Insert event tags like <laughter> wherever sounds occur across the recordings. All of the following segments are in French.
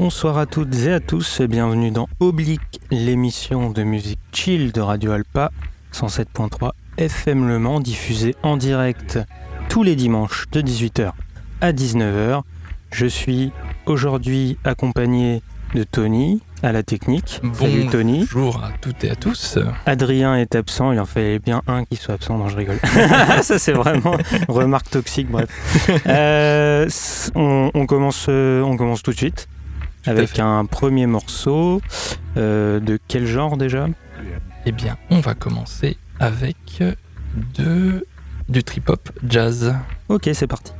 Bonsoir à toutes et à tous, bienvenue dans Oblique, l'émission de musique chill de Radio Alpa 107.3 FM Le Mans, diffusée en direct tous les dimanches de 18h à 19h. Je suis aujourd'hui accompagné de Tony à la technique. Salut Tony. Bonjour à toutes et à tous. Adrien est absent, il en fait bien un qui soit absent. Non, je rigole. <laughs> Ça, c'est vraiment remarque toxique. Bref. <laughs> Euh, on, commence, euh, on commence tout de suite avec un premier morceau. Euh, de quel genre déjà? Eh bien, on va commencer avec de, du trip-hop jazz. Ok, c'est parti.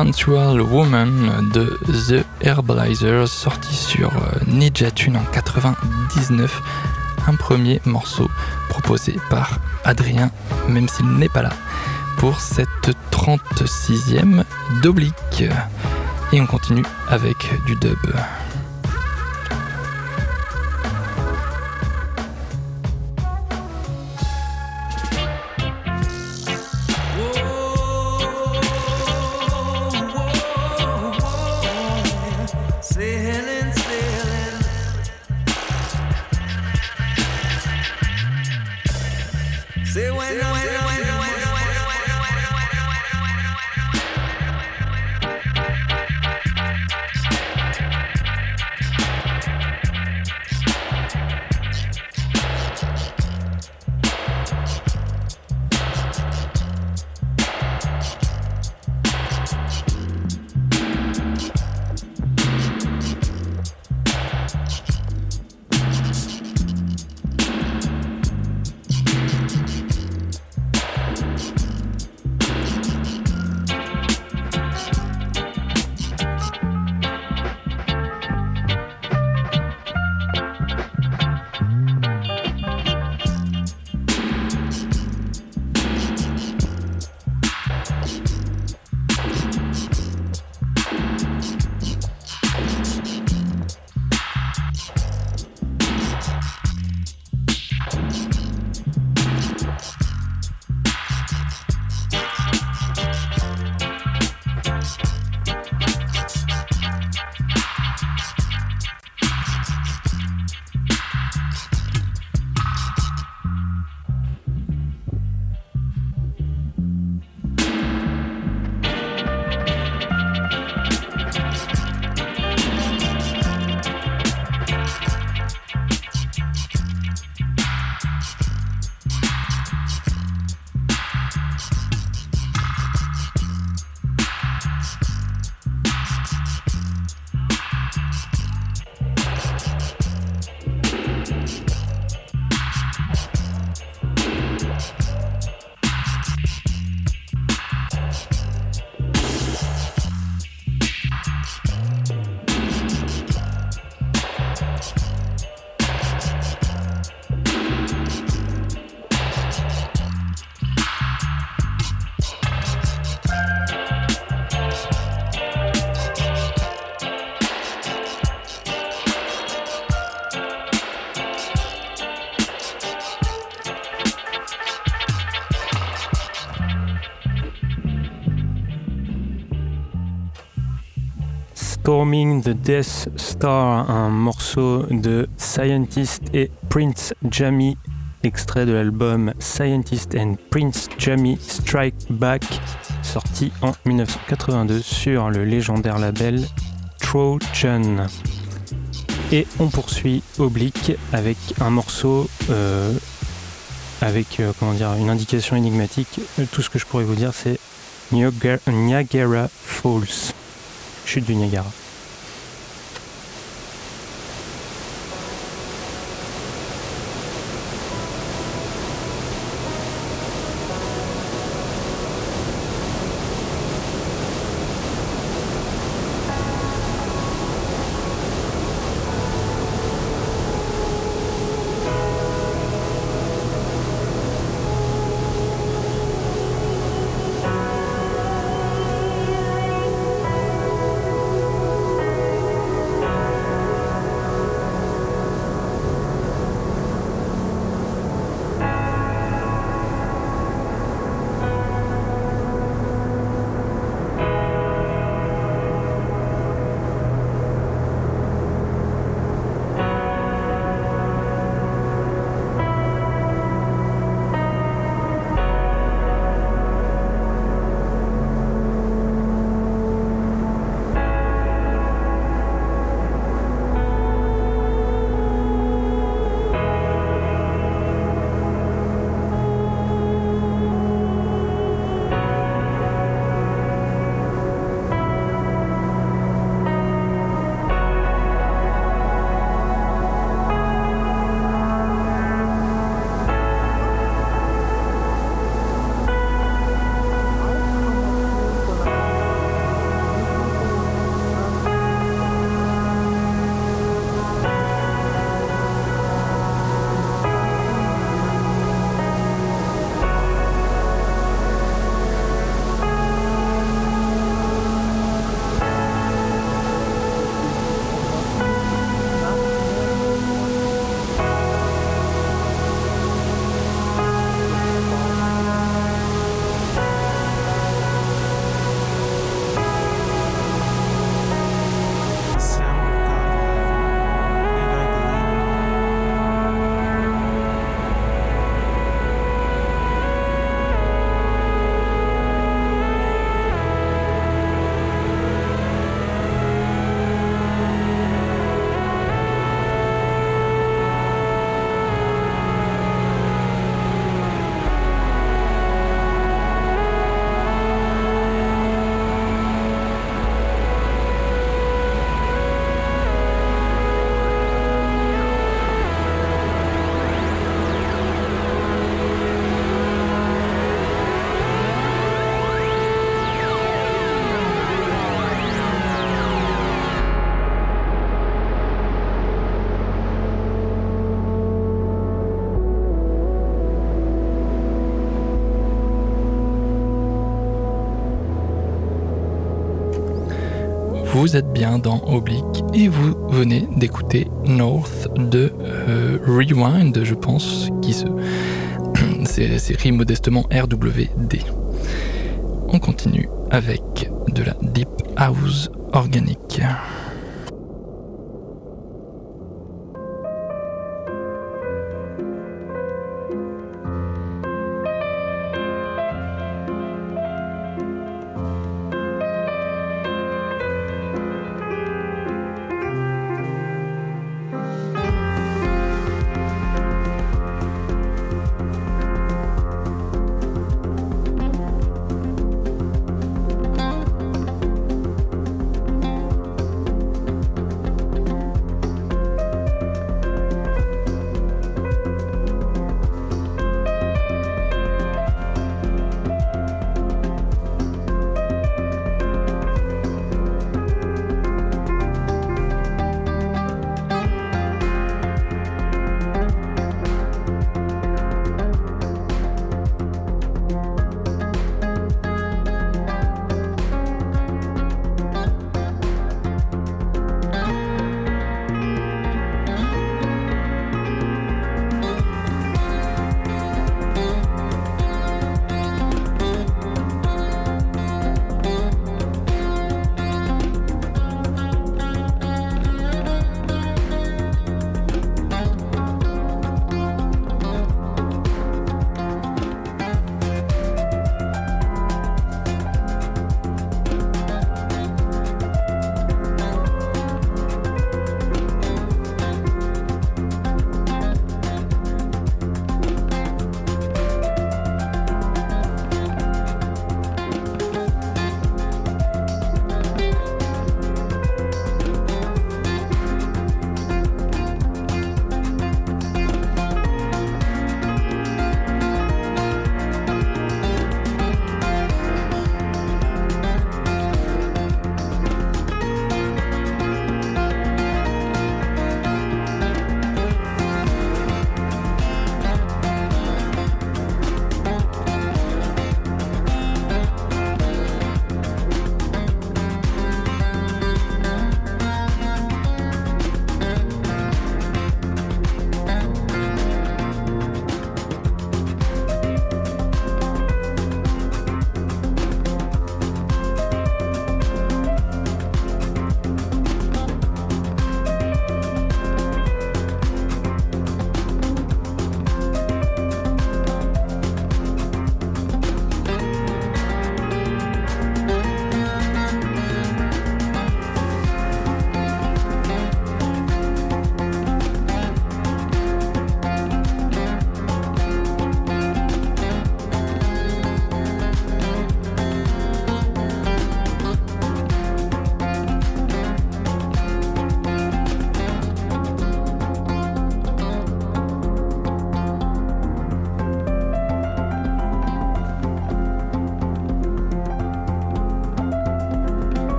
Sensual Woman de The Herblizers, sorti sur euh, Ninja Tune en 99. Un premier morceau proposé par Adrien, même s'il n'est pas là, pour cette 36e d'oblique. Et on continue avec du dub. Storming the Death Star, un morceau de Scientist et Prince Jamie, extrait de l'album Scientist and Prince Jamie Strike Back, sorti en 1982 sur le légendaire label Trojan. Et on poursuit Oblique avec un morceau euh, avec euh, comment dire, une indication énigmatique. Tout ce que je pourrais vous dire, c'est Niagara Falls, chute du Niagara. Vous êtes bien dans Oblique et vous venez d'écouter North de euh, Rewind, je pense, qui se. <clears throat> C'est écrit modestement RWD. On continue avec de la Deep House organique.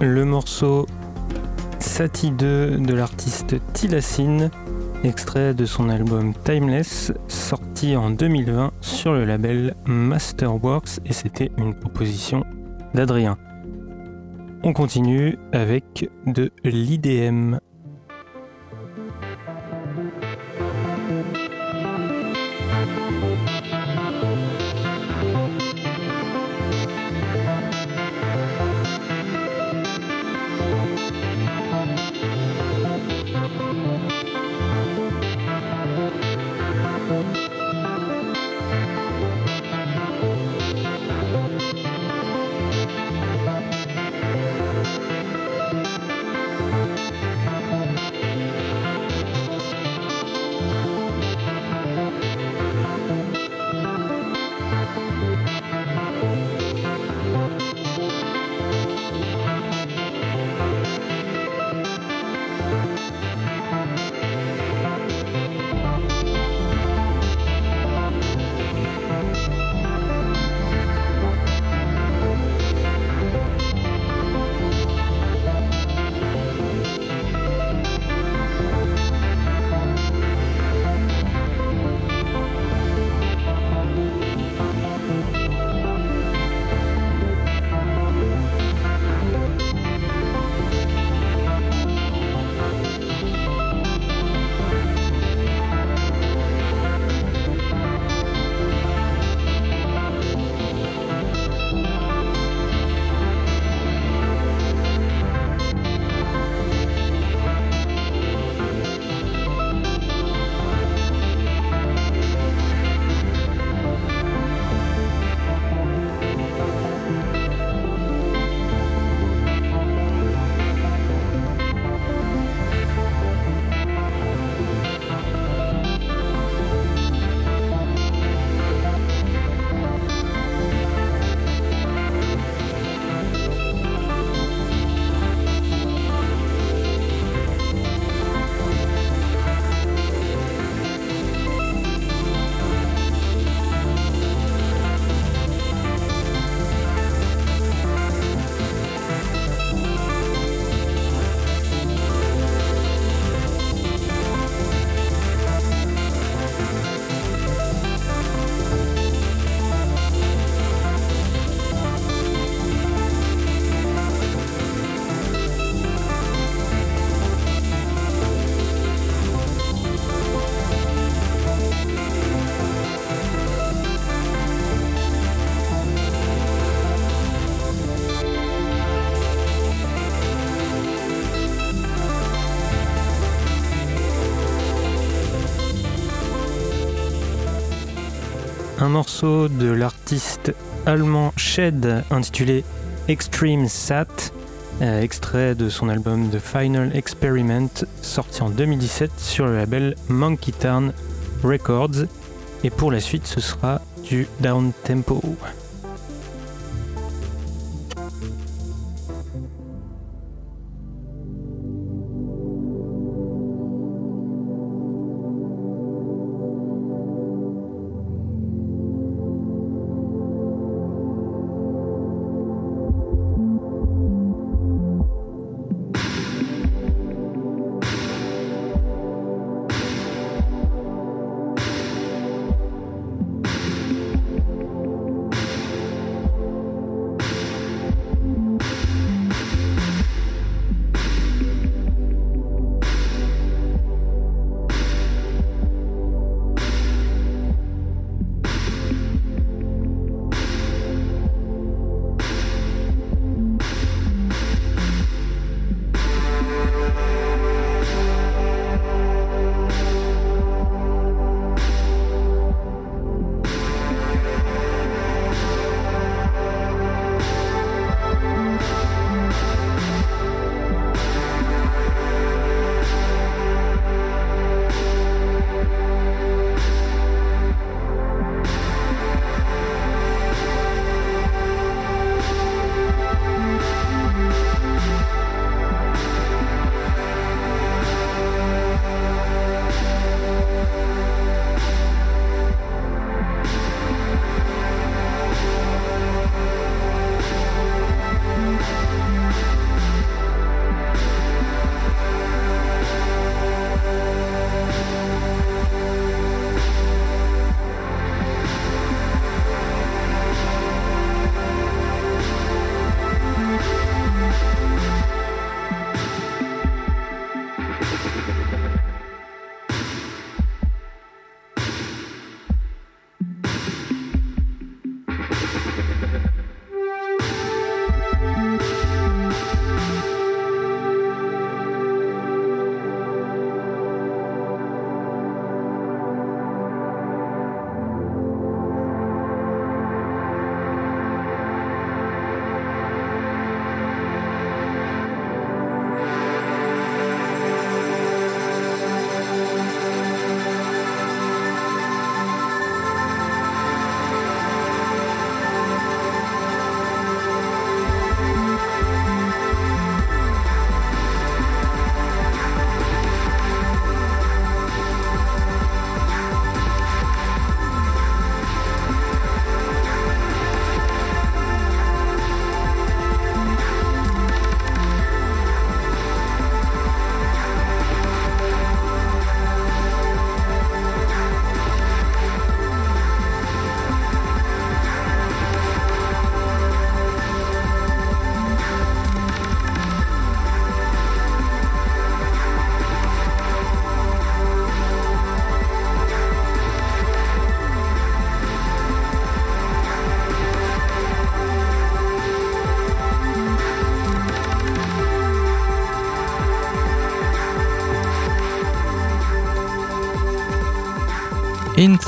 Le morceau Sati 2 de l'artiste Tilassine, extrait de son album Timeless, sorti en 2020 sur le label Masterworks, et c'était une proposition d'Adrien. On continue avec de l'IDM. De l'artiste allemand Shed intitulé Extreme Sat, euh, extrait de son album The Final Experiment sorti en 2017 sur le label Monkey Town Records. Et pour la suite, ce sera du down tempo.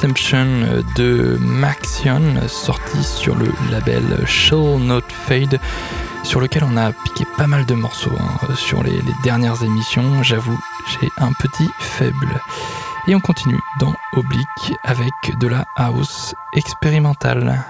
De Maxion, sorti sur le label Shall Not Fade, sur lequel on a piqué pas mal de morceaux hein, sur les dernières émissions. J'avoue, j'ai un petit faible. Et on continue dans Oblique avec de la house expérimentale.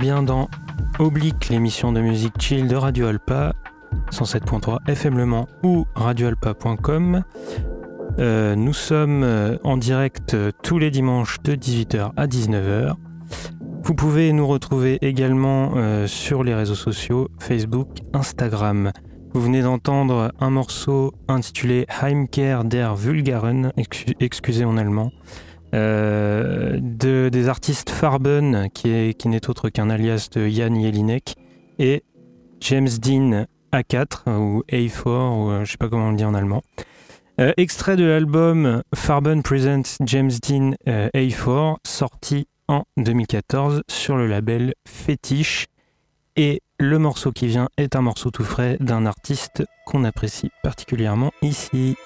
Bien dans Oblique, l'émission de musique chill de Radio Alpa, 107.3 FM Le Mans ou radioalpa.com. Euh, nous sommes euh, en direct euh, tous les dimanches de 18h à 19h. Vous pouvez nous retrouver également sur les réseaux sociaux Facebook, Instagram. Vous venez d'entendre un morceau intitulé Heimkehr der Vulgaren, excusez mon allemand, de, des artistes Farben, qui, qui n'est autre qu'un alias de Jan Jelinek, et James Dean A4, ou A4, ou je sais pas comment on le dit en allemand. Euh, extrait de l'album Farben Presents James Dean euh, A4, sorti en 2014 sur le label Fétiche. Et le morceau qui vient est un morceau tout frais d'un artiste qu'on apprécie particulièrement ici.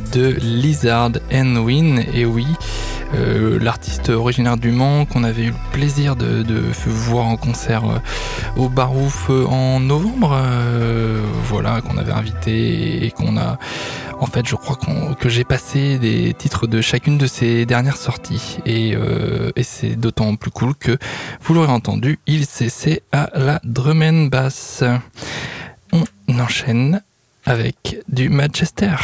De Lizard and Win. Et oui, euh, l'artiste originaire du Mans qu'on avait eu le plaisir de, voir en concert euh, au Barouf euh, en novembre, voilà, qu'on avait invité et qu'on a. En fait, je crois que j'ai passé des titres de chacune de ses dernières sorties. Et, et c'est d'autant plus cool que, vous l'aurez entendu, il cessait à la drum and bass. On enchaîne avec du Manchester.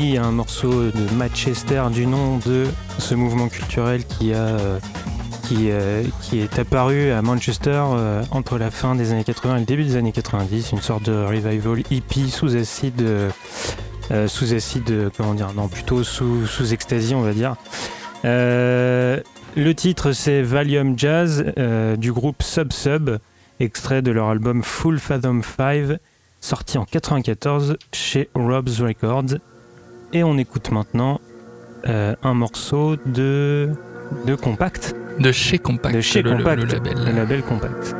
Un morceau de Manchester du nom de ce mouvement culturel qui euh, euh, est apparu à Manchester euh, entre la fin des années 80 et le début des années 90, une sorte de revival hippie sous acide, sous acide, comment dire, non plutôt sous, sous ecstasy on va dire. le titre c'est Valium Jazz du groupe Sub Sub, extrait de leur album Full Fathom 5, sorti en 94 chez Rob's Records. Et on écoute maintenant euh, un morceau de, de Compact. De chez Compact. De chez Compact. label. Le label Compact.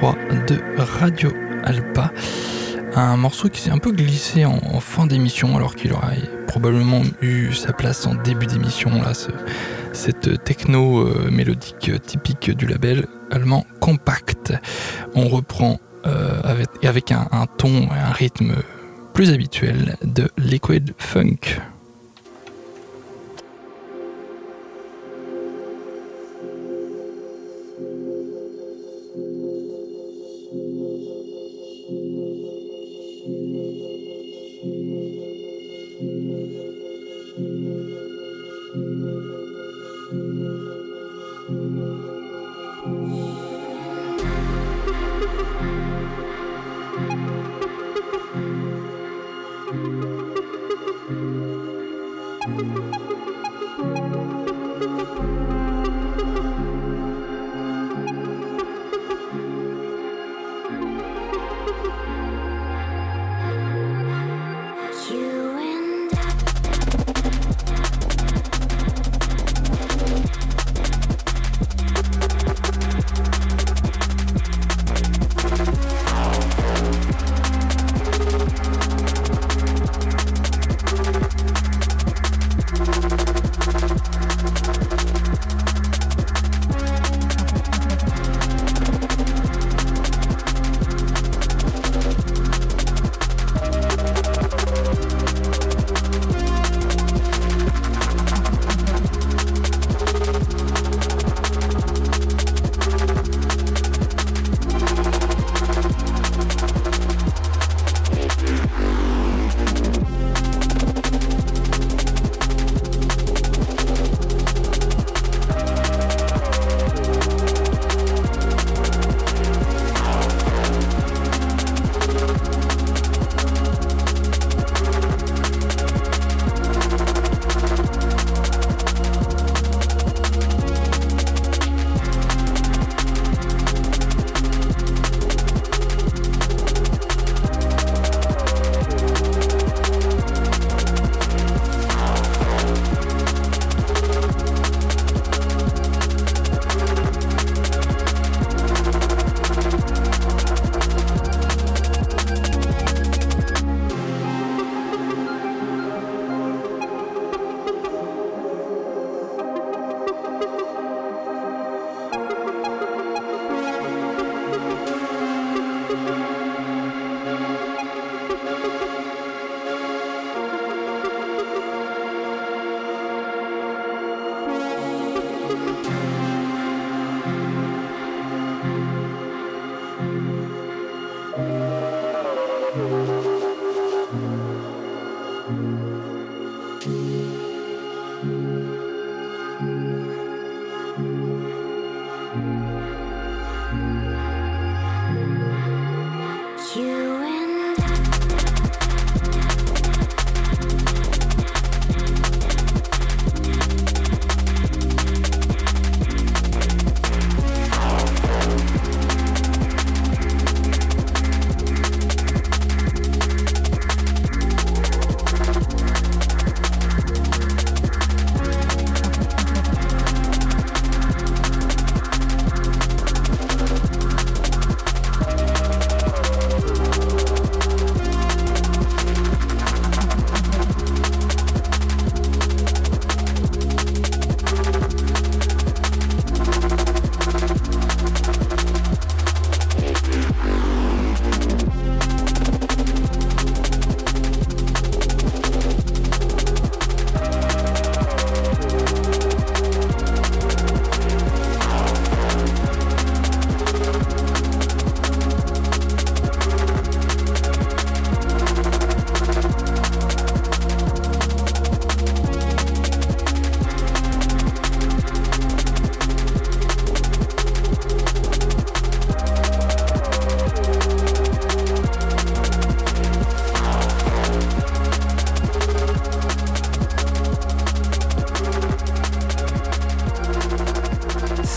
107.3 de Radio Alpa. Un morceau qui s'est un peu glissé en, fin d'émission alors qu'il aurait probablement eu sa place en début d'émission. Là, cette techno euh, mélodique typique du label allemand Compact. On reprend euh, avec, avec un, un ton et un rythme plus habituel de Liquid Funk.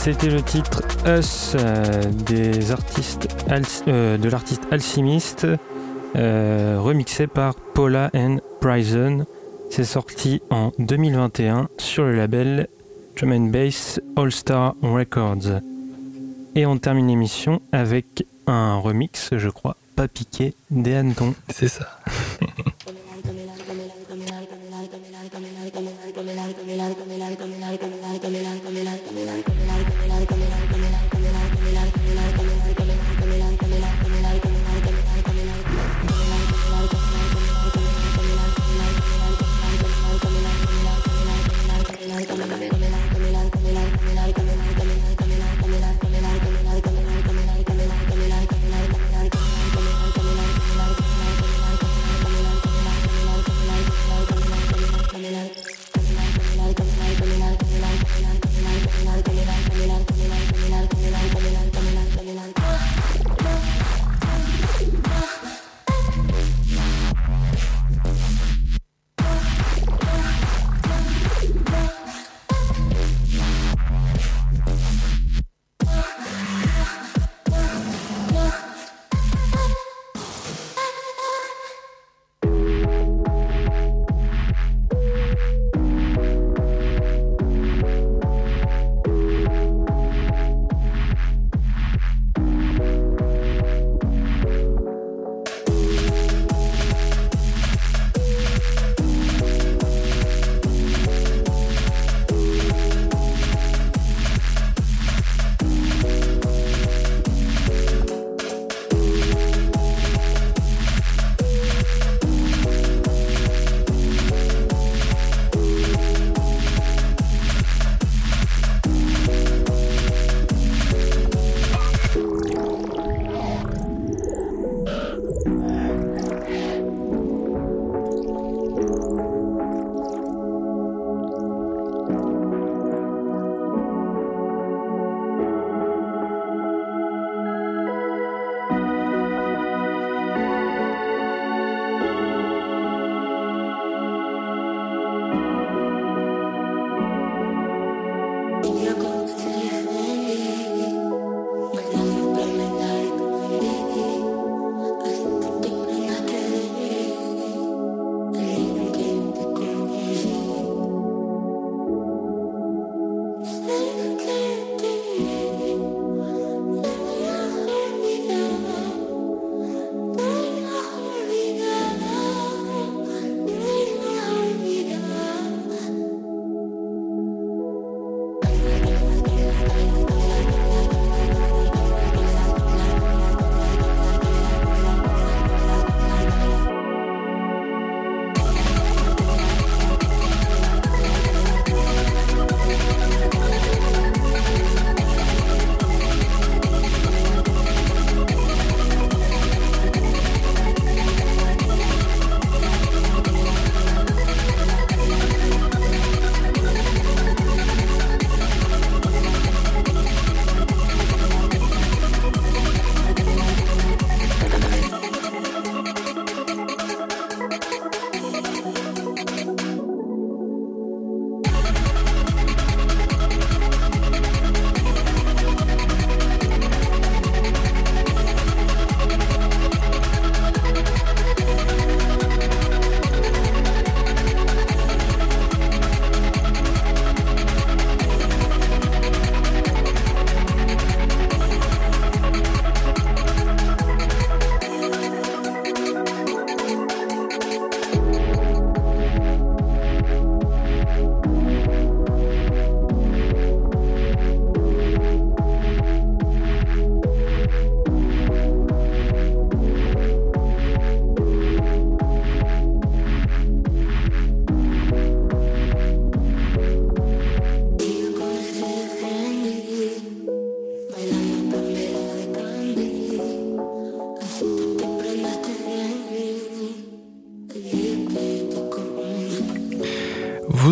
C'était le titre Us euh, des artistes euh, de l'artiste Alchimiste, euh, remixé par Paula and Bryson. C'est sorti en 2021 sur le label Drum and Bass All Star Records. Et on termine l'émission avec un remix, je crois, pas piqué des hannetons. C'est ça. <laughs>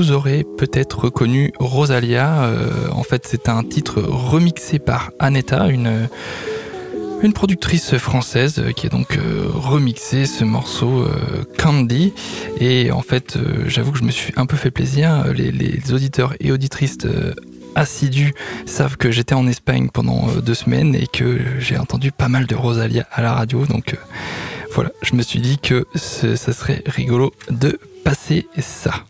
aurez peut-être reconnu Rosalia. Euh, en fait, c'est un titre remixé par Aneta, une, productrice française qui a donc euh, remixé ce morceau euh, Candy. Et en fait, j'avoue que je me suis un peu fait plaisir. Les, auditeurs et auditrices assidus savent que j'étais en Espagne pendant deux semaines et que j'ai entendu pas mal de Rosalia à la radio. Donc voilà, je me suis dit que ça serait rigolo de passer ça.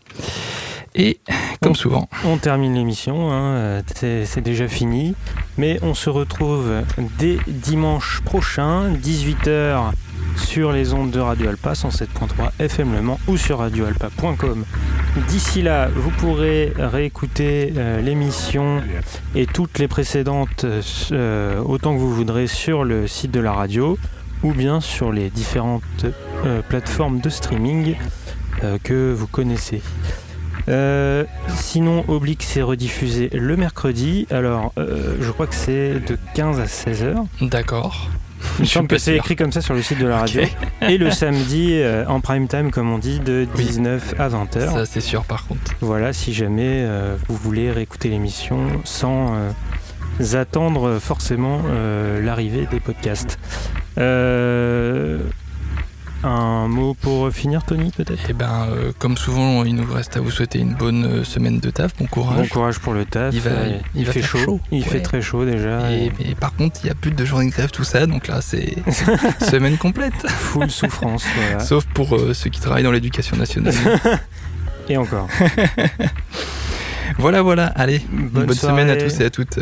Et comme souvent, On termine l'émission, hein, euh, c'est déjà fini. Mais on se retrouve dès dimanche prochain, 18h, sur les ondes de Radio Alpa, 107.3 FM Le Mans ou sur radioalpa.com. D'ici là, vous pourrez réécouter euh, l'émission et toutes les précédentes euh, autant que vous voudrez sur le site de la radio ou bien sur les différentes euh, plateformes de streaming que vous connaissez. Euh, sinon, Oblique c'est rediffusé le mercredi. Alors, euh, je crois que c'est de 15 à 16 heures. d'accord. Il me semble que c'est écrit comme ça sur le site de la radio. Et le samedi euh, en prime time, comme on dit, de Oui. 19 à 20 heures. Ça, c'est sûr, par contre. Voilà, si jamais vous voulez réécouter l'émission sans attendre forcément l'arrivée des podcasts. Euh, un mot pour finir, Tony, peut-être? Et ben, euh, comme souvent, il nous reste à vous souhaiter une bonne euh, semaine de taf, bon Bon courage. courage pour le taf. Il va- Euh, il va fait chaud. chaud. Il fait très chaud déjà. Et, et mais par contre, il n'y a plus de journée de grève, tout ça, donc là, c'est <laughs> semaine complète. Full souffrance. <laughs> Voilà. Sauf pour euh, ceux qui travaillent dans l'éducation nationale. <laughs> Et encore. voilà, voilà, allez, Bonne bonne semaine à tous et à toutes.